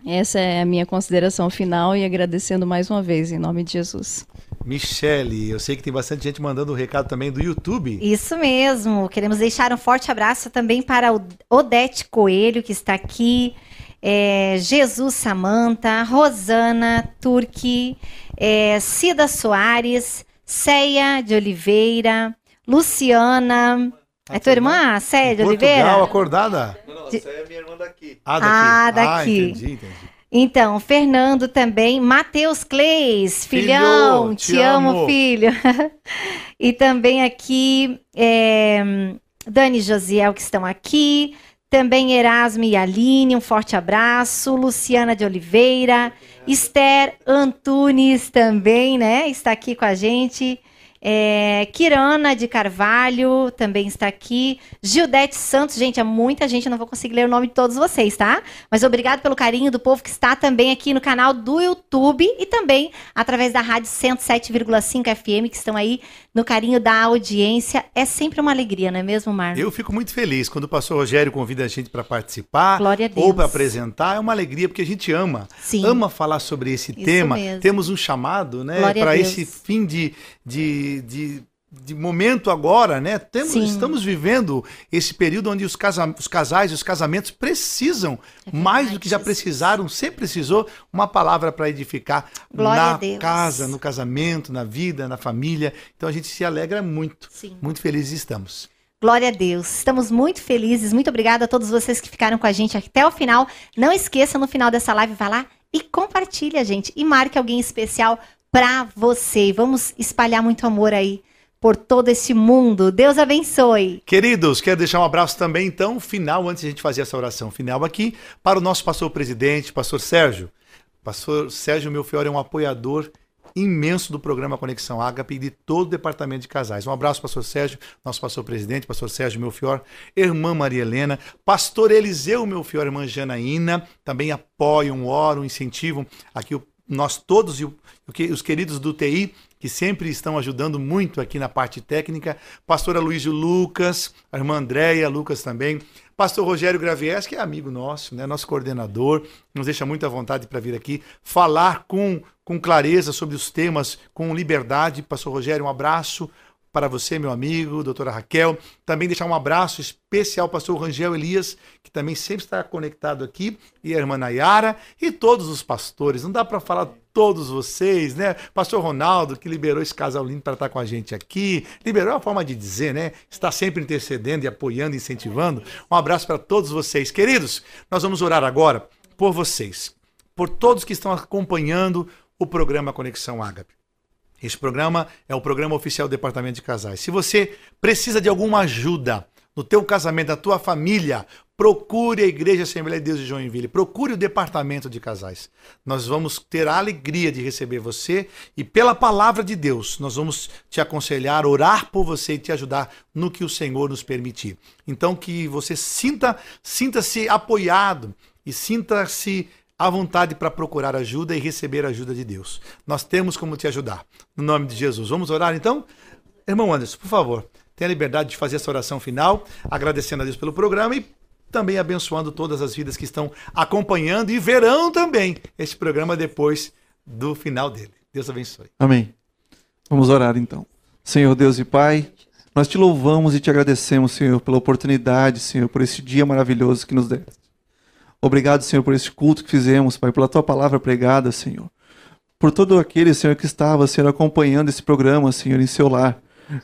essa é a minha consideração final e agradecendo mais uma vez, em nome de Jesus. Michele, eu sei que tem bastante gente mandando o recado também do YouTube. Isso mesmo. Queremos deixar um forte abraço também para o Odete Coelho, que está aqui. é, Jesus Samanta, Rosana Turque, é, Cida Soares, Ceia de Oliveira, Luciana. É tua irmã, Ceia de Portugal, Oliveira? acordada? Não, não, essa é minha irmã daqui. Ah, daqui. Ah, daqui. entendi, entendi. Então, Fernando também, Matheus Cleis, filhão, Filho, te, te amo, amo. filho. e também aqui, é, Dani e Josiel, que estão aqui. Também Erasmo e Aline, um forte abraço. Luciana de Oliveira. Esther Antunes também, né? Está aqui com a gente. É, Kirana de Carvalho também está aqui. Gildete Santos, gente, é muita gente, eu não vou conseguir ler o nome de todos vocês, tá? Mas obrigado pelo carinho do povo que está também aqui no canal do YouTube e também através da rádio 107,5 FM, que estão aí no carinho da audiência. É sempre uma alegria, não é mesmo, Marlon? Eu fico muito feliz quando o pastor Rogério convida a gente para participar Glória a Deus. ou para apresentar. É uma alegria porque a gente ama. Sim. Ama falar sobre esse Isso tema. mesmo. Temos um chamado, né, para esse fim de, de, de, de momento agora, né? Temos, Sim. estamos vivendo esse período onde os, casa, os casais, os casamentos precisam É mais do que já precisaram, sempre precisou uma palavra para edificar Glória na casa, no casamento, na vida, na família. Então a gente se alegra muito. Sim. Muito felizes estamos. Glória a Deus. Estamos muito felizes. Muito obrigada a todos vocês que ficaram com a gente até o final. Não esqueça, no final dessa live, vai lá e compartilha, gente. E marque alguém especial pra você. Vamos espalhar muito amor aí por todo esse mundo. Deus abençoe. Queridos, quero deixar um abraço também, então, final, antes de a gente fazer essa oração final aqui, para o nosso pastor presidente, pastor Sérgio. Pastor Sérgio Melfior é um apoiador imenso do programa Conexão Ágape e de todo o departamento de casais. Um abraço, pastor Sérgio, nosso pastor presidente, pastor Sérgio Melfior, irmã Maria Helena, pastor Eliseu Melfior, irmã Janaína, também apoiam, oram, incentivam aqui o nós todos e os queridos do TI, que sempre estão ajudando muito aqui na parte técnica, pastora Luísio Lucas, a irmã Andréia Lucas também, pastor Rogério Gravies, que é amigo nosso, né, nosso coordenador, nos deixa muita vontade para vir aqui falar com, com clareza sobre os temas, com liberdade. Pastor Rogério, um abraço para você, meu amigo, doutora Raquel. Também deixar um abraço especial para o pastor Rangel Elias, que também sempre está conectado aqui, e a irmã Nayara, e todos os pastores. Não dá para falar todos vocês, né? Pastor Ronaldo, que liberou esse casal lindo para estar com a gente aqui. Liberou a forma de dizer, né? Está sempre intercedendo e apoiando, incentivando. Um abraço para todos vocês. Queridos, nós vamos orar agora por vocês, por todos que estão acompanhando o programa Conexão Ágape. Esse programa é o programa oficial do Departamento de Casais. Se você precisa de alguma ajuda no teu casamento, na tua família, procure a Igreja Assembleia de Deus de Joinville, procure o Departamento de Casais. Nós vamos ter a alegria de receber você e pela palavra de Deus, nós vamos te aconselhar, orar por você e te ajudar no que o Senhor nos permitir. Então que você sinta, sinta-se apoiado e sinta-se à vontade para procurar ajuda e receber a ajuda de Deus. Nós temos como te ajudar. No nome de Jesus. Vamos orar então? Irmão Anderson, por favor, tenha a liberdade de fazer essa oração final, agradecendo a Deus pelo programa e também abençoando todas as vidas que estão acompanhando e verão também esse programa depois do final dele. Deus abençoe. Amém. Vamos orar então. Senhor Deus e Pai, nós te louvamos e te agradecemos, Senhor, pela oportunidade, Senhor, por esse dia maravilhoso que nos deste. Obrigado, Senhor, por esse culto que fizemos, Pai, pela tua palavra pregada, Senhor. Por todo aquele, Senhor, que estava, Senhor, acompanhando esse programa, Senhor, em seu lar,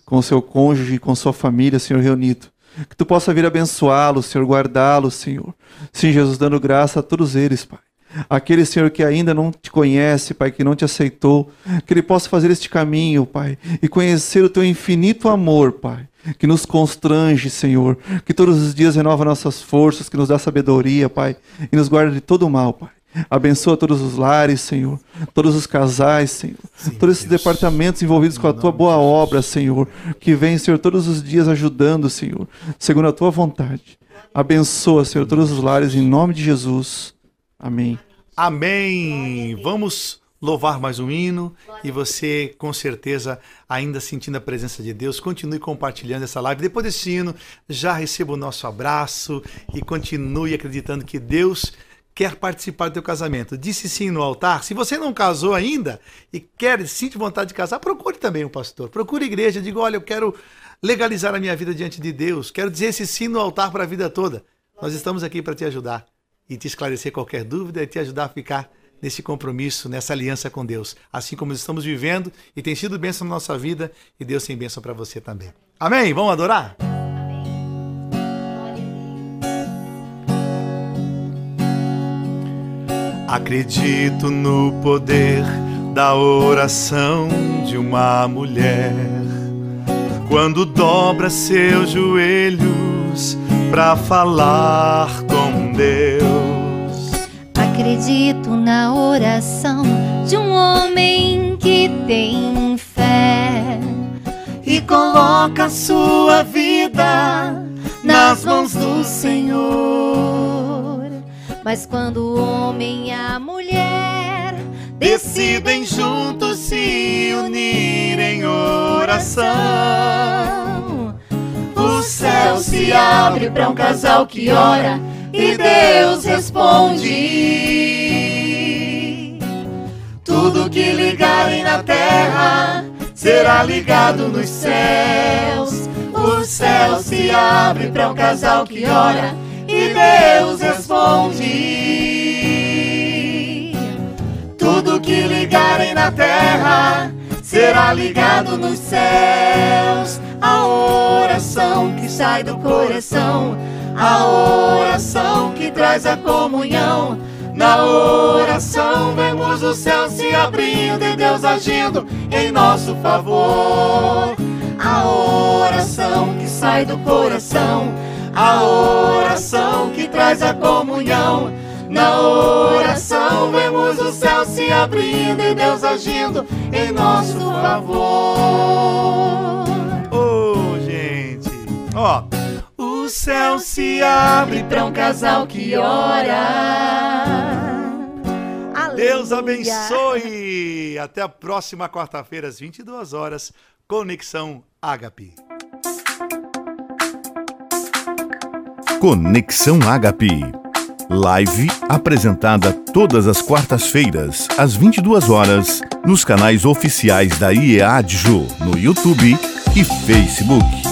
com o seu cônjuge, com sua família, Senhor, reunido. Que tu possa vir abençoá-lo, Senhor, guardá-lo, Senhor. Sim, Jesus, dando graça a todos eles, Pai. Aquele, Senhor, que ainda não te conhece, Pai, que não te aceitou, que ele possa fazer este caminho, Pai, e conhecer o teu infinito amor, Pai que nos constrange, Senhor, que todos os dias renova nossas forças, que nos dá sabedoria, Pai, e nos guarda de todo o mal, Pai. Abençoa todos os lares, Senhor, todos os casais, Senhor, Sim, todos esses Deus. departamentos envolvidos com a tua boa obra, Senhor, que vem, Senhor, todos os dias ajudando, Senhor, segundo a tua vontade. Abençoa, Senhor, todos os lares em nome de Jesus. Amém. Amém. Vamos louvar mais um hino e você, com certeza, ainda sentindo a presença de Deus, continue compartilhando essa live. Depois desse hino, já receba o nosso abraço e continue acreditando que Deus quer participar do teu casamento. Disse sim no altar. Se você não casou ainda e quer, sente vontade de casar, procure também um pastor. Procure a igreja, diga, olha, eu quero legalizar a minha vida diante de Deus. Quero dizer esse sim no altar para a vida toda. Nós estamos aqui para te ajudar e te esclarecer qualquer dúvida e te ajudar a ficar nesse compromisso, nessa aliança com Deus, assim como estamos vivendo e tem sido bênção na nossa vida e Deus tem bênção para você também. Amém? Vamos adorar? Acredito no poder da oração de uma mulher quando dobra seus joelhos para falar com Deus Acredito na oração de um homem que tem fé e coloca sua vida nas mãos do Senhor. Mas quando o homem e a mulher decidem juntos se unir em oração, o céu se abre para um casal que ora e Deus responde: Tudo que ligarem na terra será ligado nos céus. O céu se abre para um casal que ora e Deus responde: Tudo que ligarem na terra será ligado nos céus. A oração que sai do coração a oração que traz a comunhão. Na oração vemos o céu se abrindo e Deus agindo em nosso favor. A oração que sai do coração, a oração que traz a comunhão. Na oração vemos o céu se abrindo e Deus agindo em nosso favor. Oh, ó. Oh céu se abre para um casal que ora. Deus abençoe. Até a próxima quarta-feira, às 22 horas. Conexão Agape. Conexão Agape. Live apresentada todas as quartas-feiras, às 22 horas, nos canais oficiais da IEADJU, no YouTube e Facebook.